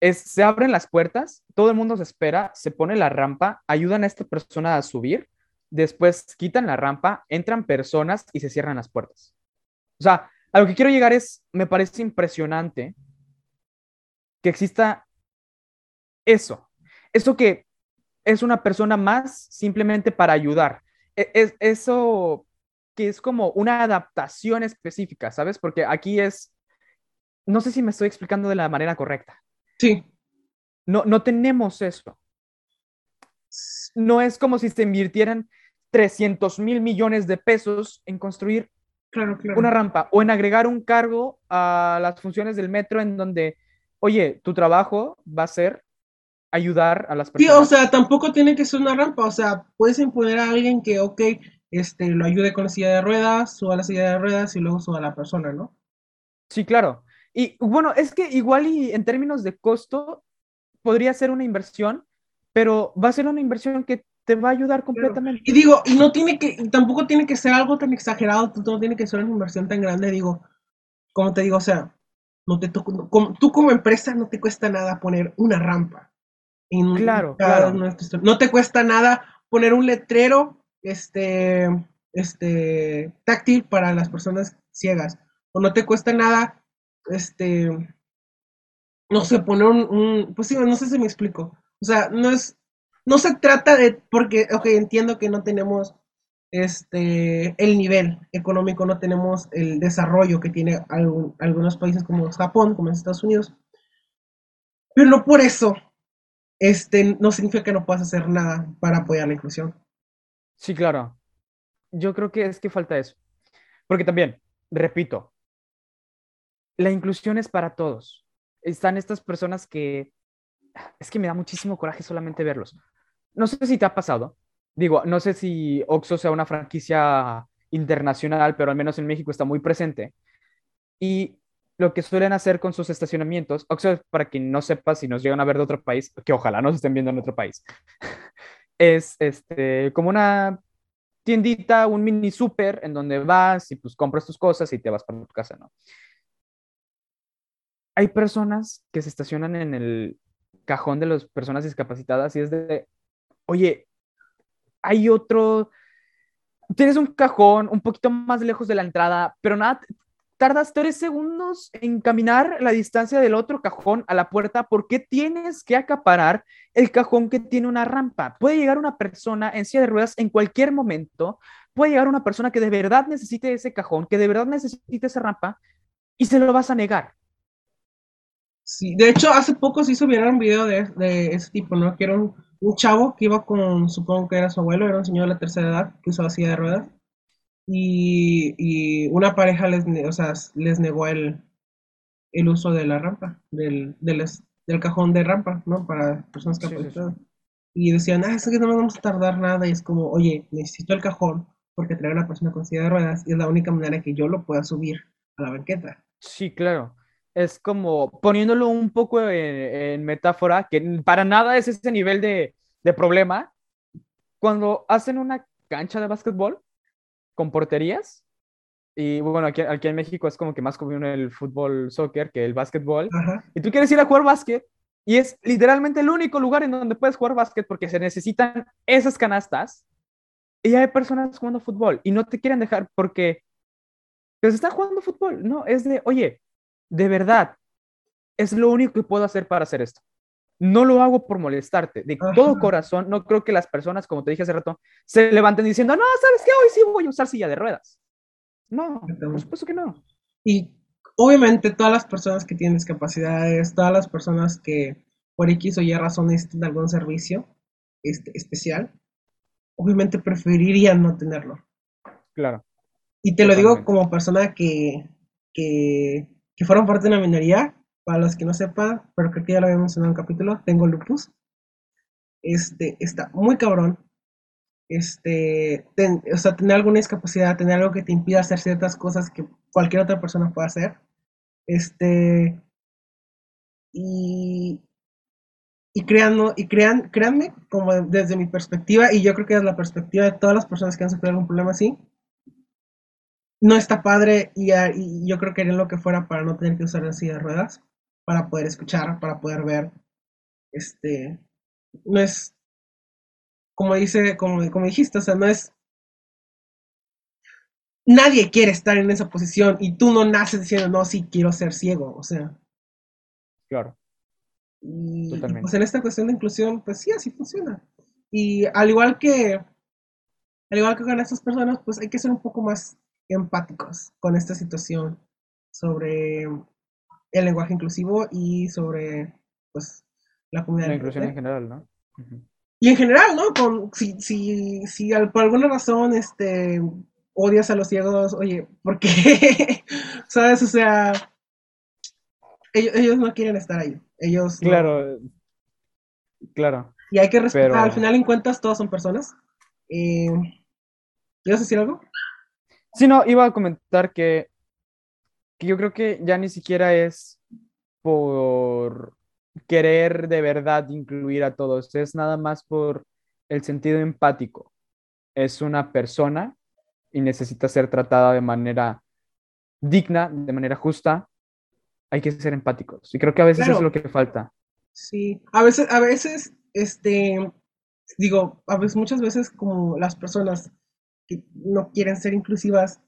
se abren las puertas, todo el mundo se espera, se pone la rampa, ayudan a esta persona a subir, después quitan la rampa, entran personas y se cierran las puertas. O sea, a lo que quiero llegar es, me parece impresionante que exista eso, eso que es una persona más simplemente para ayudar. E- Es, eso que es como una adaptación específica, ¿sabes? Porque aquí es, no sé si me estoy explicando de la manera correcta. Sí, No, no tenemos eso. No es como si se invirtieran 300 mil millones de pesos en construir claro, claro. una rampa o en agregar un cargo a las funciones del metro en donde, oye, tu trabajo va a ser ayudar a las Sí, personas. o sea, tampoco tiene que ser una rampa, o sea, puedes imponer a alguien que, ok, este, lo ayude con la silla de ruedas, suba la silla de ruedas y luego suba la persona, ¿no? Sí, claro. Y bueno, es que igual y en términos de costo podría ser una inversión, pero va a ser una inversión que te va a ayudar completamente. Y digo, y no tiene que, tampoco tiene que ser algo tan exagerado, no tiene que ser una inversión tan grande, digo, como te digo, o sea, no te como- tú como empresa no te cuesta nada poner una rampa. en Claro, cada claro. No te cuesta nada poner un letrero, este, este, táctil para las personas ciegas. O no te cuesta nada, este, no sé, poner un, un- pues sí, no sé si me explico. O sea, no es, no se trata de, porque, ok, entiendo que no tenemos este, el nivel económico, no tenemos el desarrollo que tiene algunos países como Japón, como Estados Unidos. Pero no por eso, este, no significa que no puedas hacer nada para apoyar la inclusión. Sí, claro. Yo creo que es que falta eso. Porque también, repito, la inclusión es para todos. Están estas personas que es que me da muchísimo coraje solamente verlos. No sé si te ha pasado. Digo, no sé si Oxxo sea una franquicia internacional, pero al menos en México está muy presente. Y lo que suelen hacer con sus estacionamientos, Oxxo, para quien no sepa, si nos llegan a ver de otro país, que ojalá nos estén viendo en otro país, <laughs> es este, como una tiendita, un mini súper en donde vas y pues compras tus cosas y te vas para tu casa, ¿no? hay personas que se estacionan en el cajón de las personas discapacitadas y es de, oye, hay otro, tienes un cajón un poquito más lejos de la entrada, pero nada, tardas tres segundos en caminar la distancia del otro cajón a la puerta, ¿por qué tienes que acaparar el cajón que tiene una rampa? Puede llegar una persona en silla de ruedas en cualquier momento, puede llegar una persona que de verdad necesite ese cajón, que de verdad necesite esa rampa, y se lo vas a negar. Sí, de hecho, hace poco se hizo viral un video de, ese tipo, ¿no? Que era un, chavo que iba con, supongo que era su abuelo, era un señor de la tercera edad que usaba silla de ruedas y, una pareja les, o sea, les negó el, el uso de la rampa, del, del, del cajón de rampa, ¿no? Para personas que Y decían, ah, es que no vamos a tardar nada. Y es como, oye, necesito el cajón porque trae una persona con silla de ruedas y es la única manera que yo lo pueda subir a la banqueta. Sí, claro. Es como poniéndolo un poco en, metáfora, que para nada es ese nivel de, de problema. Cuando hacen una cancha de básquetbol, con porterías. Y bueno, aquí, aquí en México es como que más común el fútbol, soccer que el básquetbol. Y tú quieres ir a jugar básquet y es literalmente el único lugar en donde puedes jugar básquet porque se necesitan esas canastas y hay personas jugando fútbol y no te quieren dejar porque pues están jugando fútbol. No, es de, oye, de verdad, es lo único que puedo hacer para hacer esto no lo hago por molestarte. De todo corazón, no creo que las personas, como te dije hace rato, se levanten diciendo, no, ¿sabes qué? Hoy sí voy a usar silla de ruedas. No, por supuesto que no. Y obviamente todas las personas que tienen discapacidades, todas las personas que por X o Y razón necesitan algún servicio este, especial, obviamente preferirían no tenerlo. Claro. Y te lo digo como persona que, que, que fueron parte de una minoría, para los que no sepan, pero creo que ya lo había mencionado en un capítulo, tengo lupus. Este, está muy cabrón. Este, o sea, tener alguna discapacidad, tener algo que te impida hacer ciertas cosas que cualquier otra persona pueda hacer. Este, y, y creando, y crean, créanme, como desde mi perspectiva, y yo creo que es la perspectiva de todas las personas que han sufrido algún problema así, no está padre y, y yo creo que haría lo que fuera para no tener que usar la silla de ruedas para poder escuchar, para poder ver. Este, no es, como dice, como, como dijiste, o sea, no es, nadie quiere estar en esa posición y tú no naces diciendo, no, sí, quiero ser ciego, o sea. Claro. Y, pues en esta cuestión de inclusión, pues sí, así funciona. Y al igual que, al igual que con estas personas, pues hay que ser un poco más empáticos con esta situación sobre el lenguaje inclusivo y sobre pues la comunidad. La inclusión en general, ¿no? Y en general, ¿no? Con, si, si, si por alguna razón este, odias a los ciegos, oye, ¿por qué? <laughs> ¿Sabes? O sea, ellos, no quieren estar ahí. Ellos. Claro. Claro. Y hay que respetar. Al final, en cuentas, todos son personas. Eh, ¿Quieres decir algo? Sí, no, iba a comentar que que yo creo que ya ni siquiera es por querer de verdad incluir a todos, es nada más por el sentido empático. Es una persona y necesita ser tratada de manera digna, de manera justa. Hay que ser empáticos. Y creo que a veces es lo que falta. Sí, a veces, a veces, este, digo, a veces, muchas veces como las personas que no quieren ser inclusivas,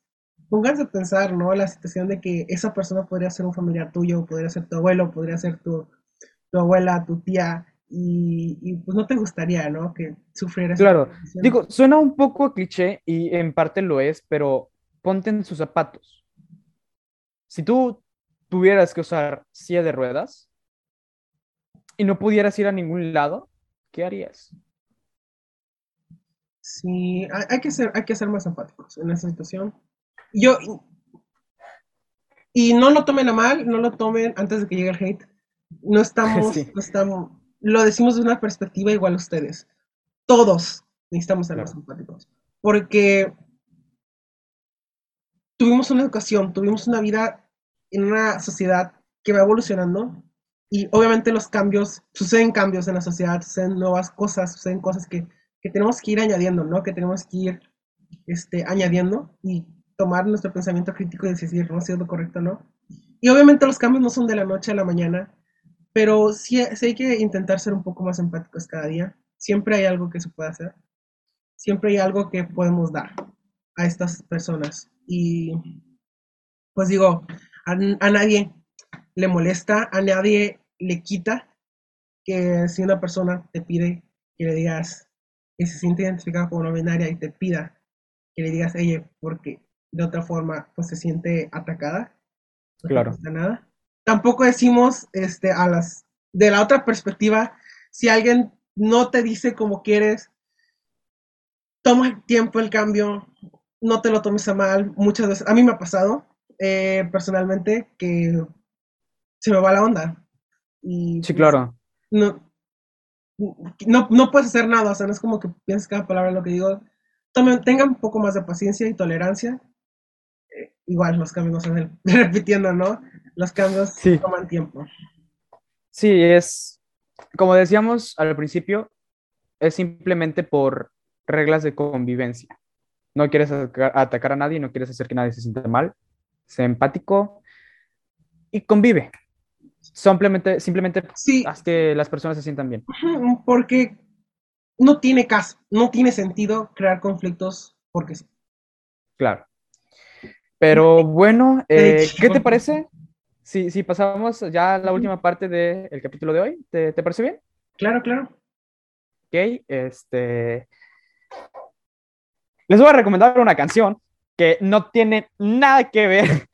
pónganse a pensar, ¿no? La situación de que esa persona podría ser un familiar tuyo, podría ser tu abuelo, podría ser tu, abuela, tu tía, y, pues no te gustaría, ¿no? Que sufriera Claro, digo, suena un poco cliché y en parte lo es, pero ponte en sus zapatos. Si tú tuvieras que usar silla de ruedas y no pudieras ir a ningún lado, ¿qué harías? Sí, hay, que ser, hay que ser más empáticos en esa situación yo, y no lo tomen a mal, no lo tomen antes de que llegue el hate. No estamos, <laughs> no estamos, lo decimos de una perspectiva igual a ustedes. Todos necesitamos ser más empáticos. Porque tuvimos una educación, tuvimos una vida en una sociedad que va evolucionando y obviamente los cambios, suceden cambios en la sociedad, suceden nuevas cosas, suceden cosas que, que tenemos que ir añadiendo, ¿no? Que tenemos que ir este, añadiendo y tomar nuestro pensamiento crítico y decir, no, si es lo correcto o no. y obviamente los cambios no son de la noche a la mañana, pero sí, hay que intentar ser un poco más empáticos cada día. Siempre hay algo que se puede hacer. Siempre hay algo que podemos dar a estas personas. Y pues digo, a, a nadie le molesta, a nadie le quita que si una persona te pide que le digas que se siente identificado como no binaria y te pida que le digas, ella, porque de otra forma pues se siente atacada. claro. nada. Tampoco decimos este, a las, de la otra perspectiva, si alguien no te dice como quieres, toma el tiempo el cambio, no te lo tomes a mal. Muchas veces, a mí me ha pasado eh, personalmente que se me va la onda. Y, sí, claro. No, no, no puedes hacer nada, o sea, no es como que pienses cada palabra lo que digo. Tomen, tengan un poco más de paciencia y tolerancia. Eh, igual los cambios no se van <laughs> repitiendo, ¿no? Los cambios toman tiempo. Sí, es, como decíamos al principio, es simplemente por reglas de convivencia. No quieres atacar a nadie, no quieres hacer que nadie se sienta mal. Sé empático y convive. Simplemente, simplemente sí. haz que las personas se sientan bien. Porque no tiene caso, no tiene sentido crear conflictos porque sí. Claro. Pero bueno, eh, ¿qué te parece? Si, si pasamos ya a la última parte del capítulo de hoy, ¿te, ¿te, parece bien? Claro, claro. Ok, este. Les voy a recomendar una canción que no tiene nada que ver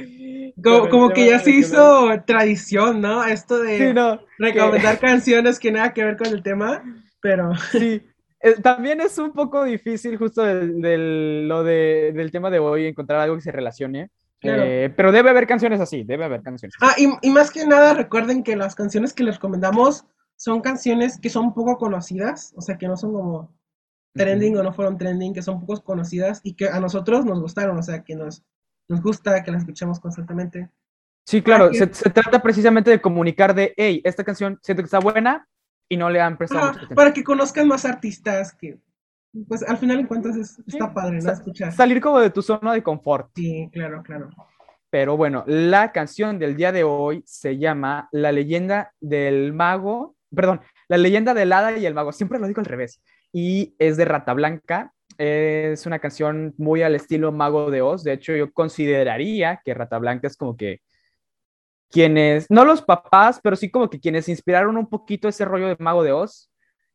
<laughs> Como, que ya se hizo tradición, ¿no? Esto de recomendar canciones que nada que ver con el tema, pero... <laughs> Sí, eh, también es un poco difícil justo del, lo de, del tema de hoy encontrar algo que se relacione. Eh, pero debe haber canciones así, debe haber canciones. Ah, y, y, más que nada recuerden que las canciones que les recomendamos son canciones que son poco conocidas, o sea, que no son como trending o no fueron trending, que son poco conocidas y que a nosotros nos gustaron, o sea, que nos nos gusta, que la escuchemos constantemente. Sí, claro, se, trata precisamente de comunicar de, hey, esta canción siento que está buena y no le han prestado Para que conozcan más artistas que, pues al final en cuentas está padre, ¿no? Escuchar. Salir como de tu zona de confort. Sí, claro, claro. Pero bueno, la canción del día de hoy se llama La leyenda del mago, perdón, La leyenda del hada y el mago, siempre lo digo al revés, y es de Rata Blanca, es una canción muy al estilo Mago de Oz. De hecho, yo consideraría que Rata Blanca es como que quienes, no los papás, pero sí como que quienes inspiraron un poquito ese rollo de Mago de Oz.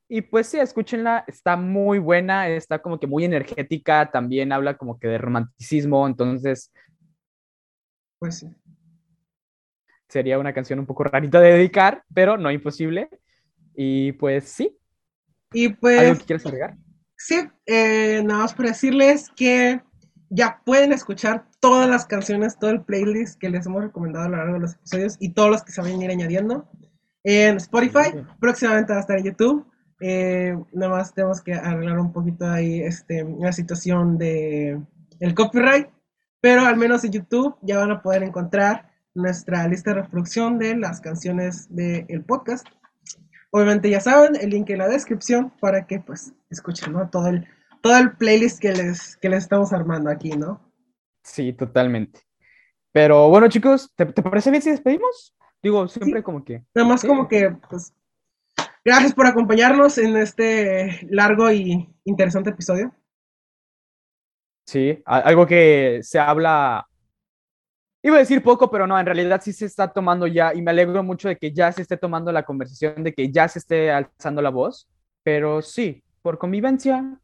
Y pues sí, escúchenla, está muy buena, está como que muy energética, también habla como que de romanticismo, entonces... Pues sí. Sería una canción un poco rarita de dedicar, pero no imposible. Y pues sí. Y pues... ¿Algo que quieras agregar? Sí, eh, nada más por decirles que ya pueden escuchar todas las canciones, todo el playlist que les hemos recomendado a lo largo de los episodios y todos los que se van a ir añadiendo en Spotify. Próximamente va a estar en YouTube. Eh, nada más tenemos que arreglar un poquito ahí este, la situación de el copyright, pero al menos en YouTube ya van a poder encontrar nuestra lista de reproducción de las canciones del podcast. Obviamente ya saben, el link en la descripción para que pues escuchen todo, el, todo el playlist que les, que les estamos armando aquí, ¿no? Sí, totalmente. Pero bueno, chicos, ¿te, parece bien si despedimos? Digo, siempre como que... Nada más como que, pues, gracias por acompañarnos en este largo y interesante episodio. Sí, algo que se habla Iba a decir poco, pero no, en realidad sí se está tomando ya, y me alegro mucho de que ya se esté tomando la conversación, de que ya se esté alzando la voz, pero sí, por convivencia,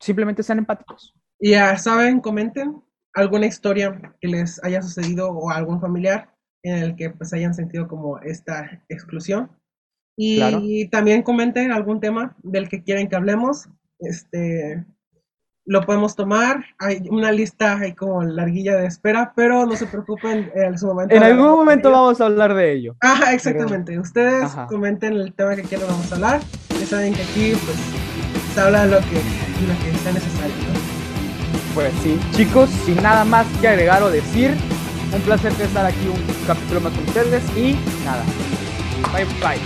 simplemente sean empáticos. Ya saben, comenten alguna historia que les haya sucedido o algún familiar en el que pues hayan sentido como esta exclusión. Y también comenten algún tema del que quieren que hablemos. Este, lo podemos tomar. Hay una lista hay como larguilla de espera, pero no se preocupen en su momento. En algún momento vamos a hablar de ello. Ajá, exactamente. Ustedes comenten el tema que quieran vamos a hablar. Ya saben que aquí pues se habla de lo que, lo que sea necesario. Pues sí, chicos, sin nada más que agregar o decir, un placer estar aquí un capítulo más con ustedes y nada. Bye bye.